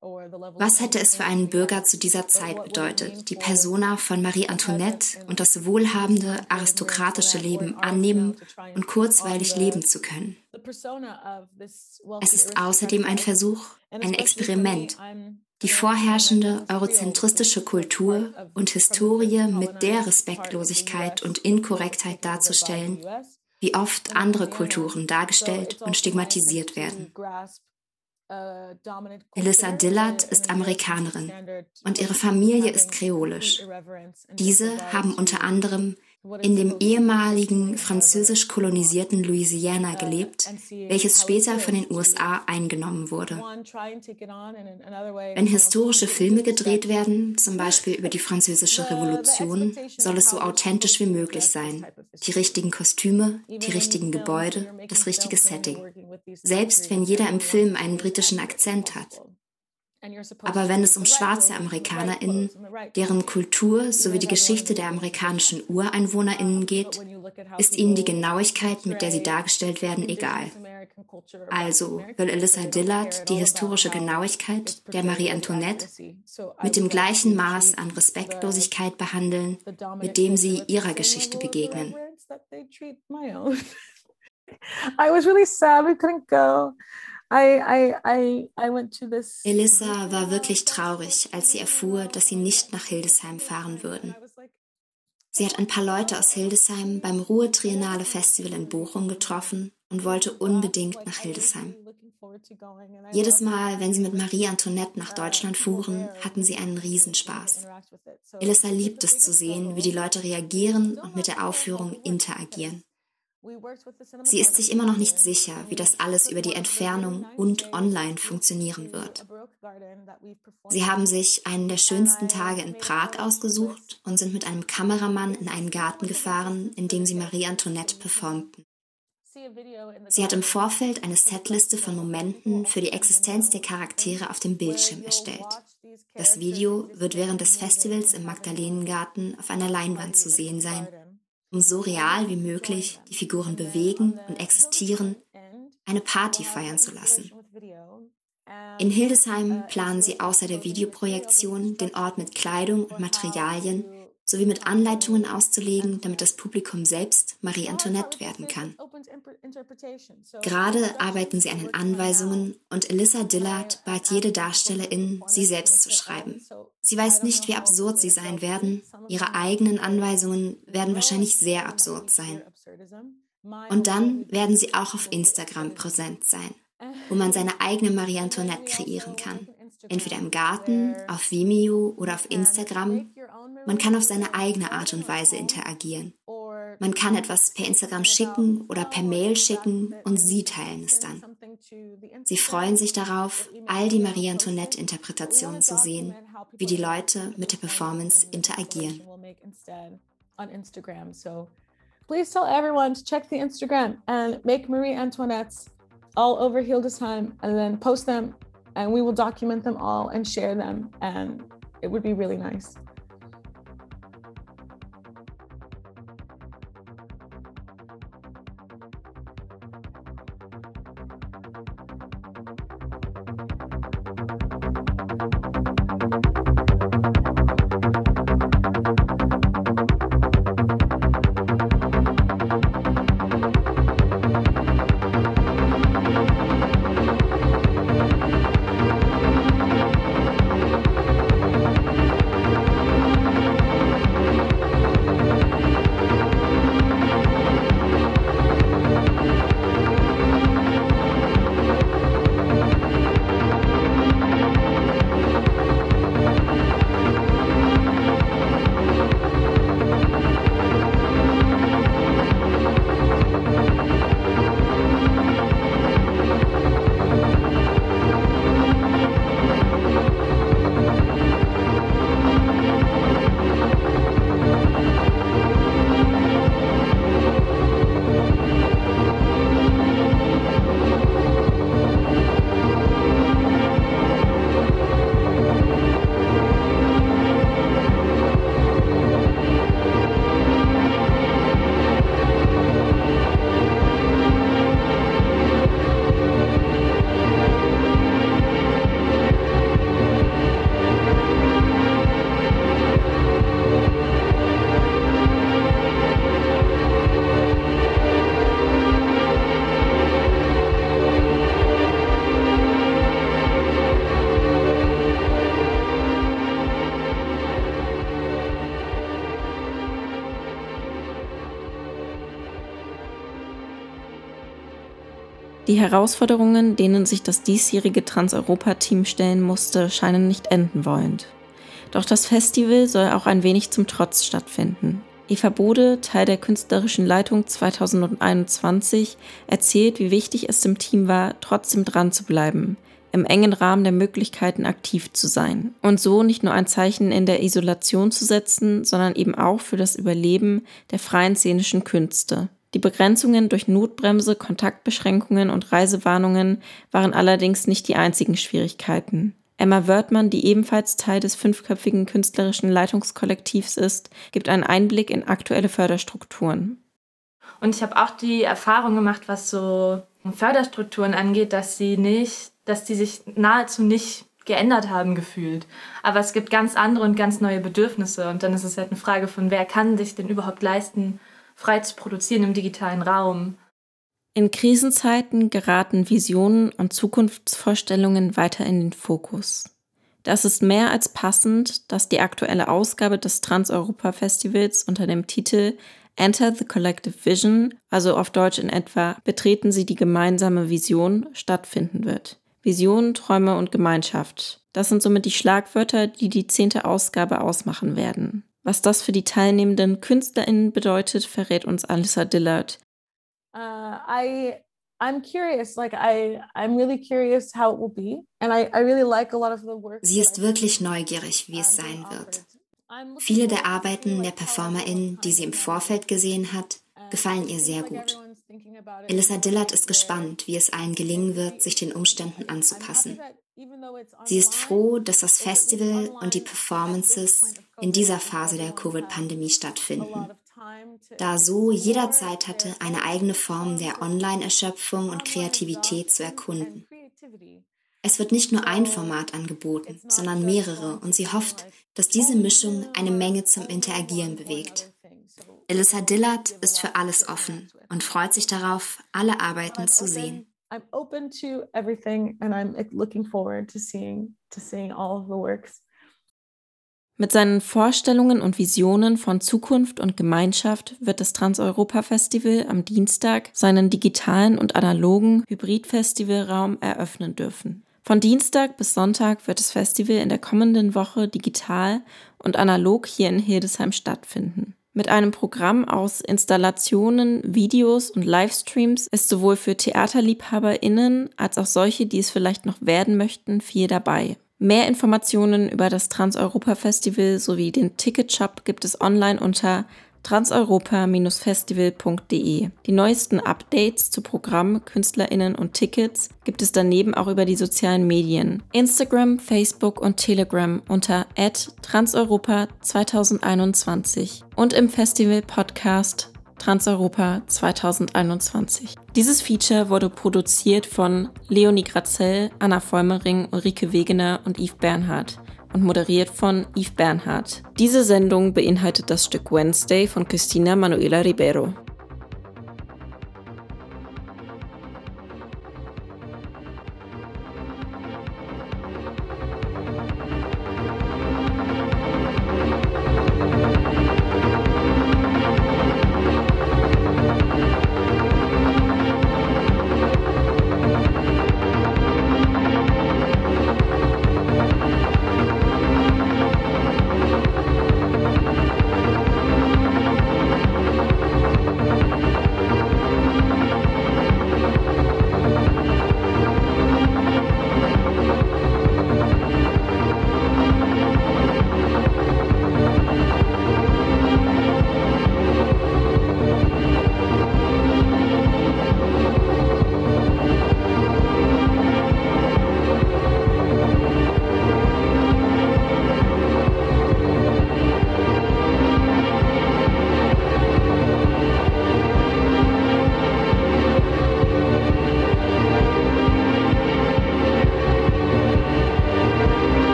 Was hätte es für einen Bürger zu dieser Zeit bedeutet, die Persona von Marie Antoinette und das wohlhabende aristokratische Leben annehmen und kurzweilig leben zu können? Es ist außerdem ein Versuch, ein Experiment, die vorherrschende eurozentristische Kultur und Historie mit der Respektlosigkeit und Inkorrektheit darzustellen, wie oft andere Kulturen dargestellt und stigmatisiert werden. Elissa Dillard ist Amerikanerin und ihre Familie ist kreolisch. Diese haben unter anderem in dem ehemaligen französisch kolonisierten Louisiana gelebt, welches später von den USA eingenommen wurde. Wenn historische Filme gedreht werden, zum Beispiel über die französische Revolution, soll es so authentisch wie möglich sein. Die richtigen Kostüme, die richtigen Gebäude, das richtige Setting. Selbst wenn jeder im Film einen britischen Akzent hat. Aber wenn es um schwarze AmerikanerInnen, deren Kultur sowie die Geschichte der amerikanischen UreinwohnerInnen geht, ist ihnen die Genauigkeit, mit der sie dargestellt werden, egal. Also will Alyssa Dillard die historische Genauigkeit der Marie Antoinette mit dem gleichen Maß an Respektlosigkeit behandeln, mit dem sie ihrer Geschichte begegnen. [LAUGHS] I was really sad we couldn't go. Elissa war wirklich traurig, als sie erfuhr, dass sie nicht nach Hildesheim fahren würden. Sie hat ein paar Leute aus Hildesheim beim Ruhe Triennale Festival in Bochum getroffen und wollte unbedingt nach Hildesheim. Jedes Mal, wenn sie mit Marie Antoinette nach Deutschland fuhren, hatten sie einen Riesenspaß. Elissa liebt es zu sehen, wie die Leute reagieren und mit der Aufführung interagieren. Sie ist sich immer noch nicht sicher, wie das alles über die Entfernung und online funktionieren wird. Sie haben sich einen der schönsten Tage in Prag ausgesucht und sind mit einem Kameramann in einen Garten gefahren, in dem sie Marie Antoinette performten. Sie hat im Vorfeld eine Setliste von Momenten für die Existenz der Charaktere auf dem Bildschirm erstellt. Das Video wird während des Festivals im Magdalenengarten auf einer Leinwand zu sehen sein um so real wie möglich die Figuren bewegen und existieren, eine Party feiern zu lassen. In Hildesheim planen sie außer der Videoprojektion den Ort mit Kleidung und Materialien sowie mit Anleitungen auszulegen, damit das Publikum selbst Marie Antoinette werden kann. Gerade arbeiten sie an den Anweisungen und Elissa Dillard bat jede Darstellerin, sie selbst zu schreiben. Sie weiß nicht, wie absurd sie sein werden. Ihre eigenen Anweisungen werden wahrscheinlich sehr absurd sein. Und dann werden sie auch auf Instagram präsent sein. wo man seine eigene Marie Antoinette kreieren kann. Entweder im Garten, auf Vimeo oder auf Instagram. Man kann auf seine eigene Art und Weise interagieren. Man kann etwas per Instagram schicken oder per Mail schicken und sie teilen es dann. Sie freuen sich darauf, all die Marie Antoinette-Interpretationen zu sehen, wie die Leute mit der Performance interagieren. Please tell everyone to check the Instagram and make Marie Antoinettes all over Hildesheim and then post them and we will document them all and share them and it would be really nice. Die Herausforderungen, denen sich das diesjährige Trans-Europa-Team stellen musste, scheinen nicht enden wollend. Doch das Festival soll auch ein wenig zum Trotz stattfinden. Eva Bode, Teil der künstlerischen Leitung 2021, erzählt, wie wichtig es dem Team war, trotzdem dran zu bleiben, im engen Rahmen der Möglichkeiten aktiv zu sein und so nicht nur ein Zeichen in der Isolation zu setzen, sondern eben auch für das Überleben der freien szenischen Künste. Die Begrenzungen durch Notbremse, Kontaktbeschränkungen und Reisewarnungen waren allerdings nicht die einzigen Schwierigkeiten. Emma Wörthmann, die ebenfalls Teil des fünfköpfigen künstlerischen Leitungskollektivs ist, gibt einen Einblick in aktuelle Förderstrukturen. Und ich habe auch die Erfahrung gemacht, was so Förderstrukturen angeht, dass sie nicht, dass die sich nahezu nicht geändert haben gefühlt. Aber es gibt ganz andere und ganz neue Bedürfnisse. Und dann ist es halt eine Frage von, wer kann sich denn überhaupt leisten, frei zu produzieren im digitalen Raum. In Krisenzeiten geraten Visionen und Zukunftsvorstellungen weiter in den Fokus. Das ist mehr als passend, dass die aktuelle Ausgabe des Trans-Europa-Festivals unter dem Titel Enter the Collective Vision, also auf Deutsch in etwa Betreten Sie die gemeinsame Vision, stattfinden wird. Vision, Träume und Gemeinschaft. Das sind somit die Schlagwörter, die die zehnte Ausgabe ausmachen werden. Was das für die teilnehmenden KünstlerInnen bedeutet, verrät uns Alyssa Dillard. Uh, I I'm curious, like I I'm really curious how it will be, and I I really like a lot of the work. Sie ist wirklich neugierig, wie es sein wird. Viele der Arbeiten der PerformerInnen, die sie im Vorfeld gesehen hat, gefallen ihr sehr gut. Elissa Dillard ist gespannt, wie es allen gelingen wird, sich den Umständen anzupassen. Sie ist froh, dass das Festival und die Performances in dieser Phase der Covid-Pandemie stattfinden, da so jeder Zeit hatte, eine eigene Form der Online-Erschöpfung und Kreativität zu erkunden. Es wird nicht nur ein Format angeboten, sondern mehrere und sie hofft, dass diese Mischung eine Menge zum Interagieren bewegt. Elissa Dillard ist für alles offen und freut sich darauf, alle Arbeiten zu sehen. I'm open to everything and I'm looking forward to seeing to seeing all of the works. Mit seinen Vorstellungen und Visionen von Zukunft und Gemeinschaft wird das Trans-Europa-Festival am Dienstag seinen digitalen und analogen Hybrid-Festivalraum eröffnen dürfen. Von Dienstag bis Sonntag wird das Festival in der kommenden Woche digital und analog hier in Hildesheim stattfinden. Mit einem Programm aus Installationen, Videos und Livestreams ist sowohl für TheaterliebhaberInnen als auch solche, die es vielleicht noch werden möchten, viel dabei. Mehr Informationen über das Trans-Europa-Festival sowie den Ticketshop gibt es online unter transeuropa-festival.de. Die neuesten Updates zu Programm, KünstlerInnen und Tickets gibt es daneben auch über die sozialen Medien. Instagram, Facebook und Telegram unter transeuropa 2021 und im Festival-Podcast Transeuropa 2021. Dieses Feature wurde produziert von Leonie Grazell, Anna Vollmering, Ulrike Wegener und Yves Bernhard und moderiert von Yves Bernhard. Diese Sendung beinhaltet das Stück Wednesday von Christina Manuela Ribeiro.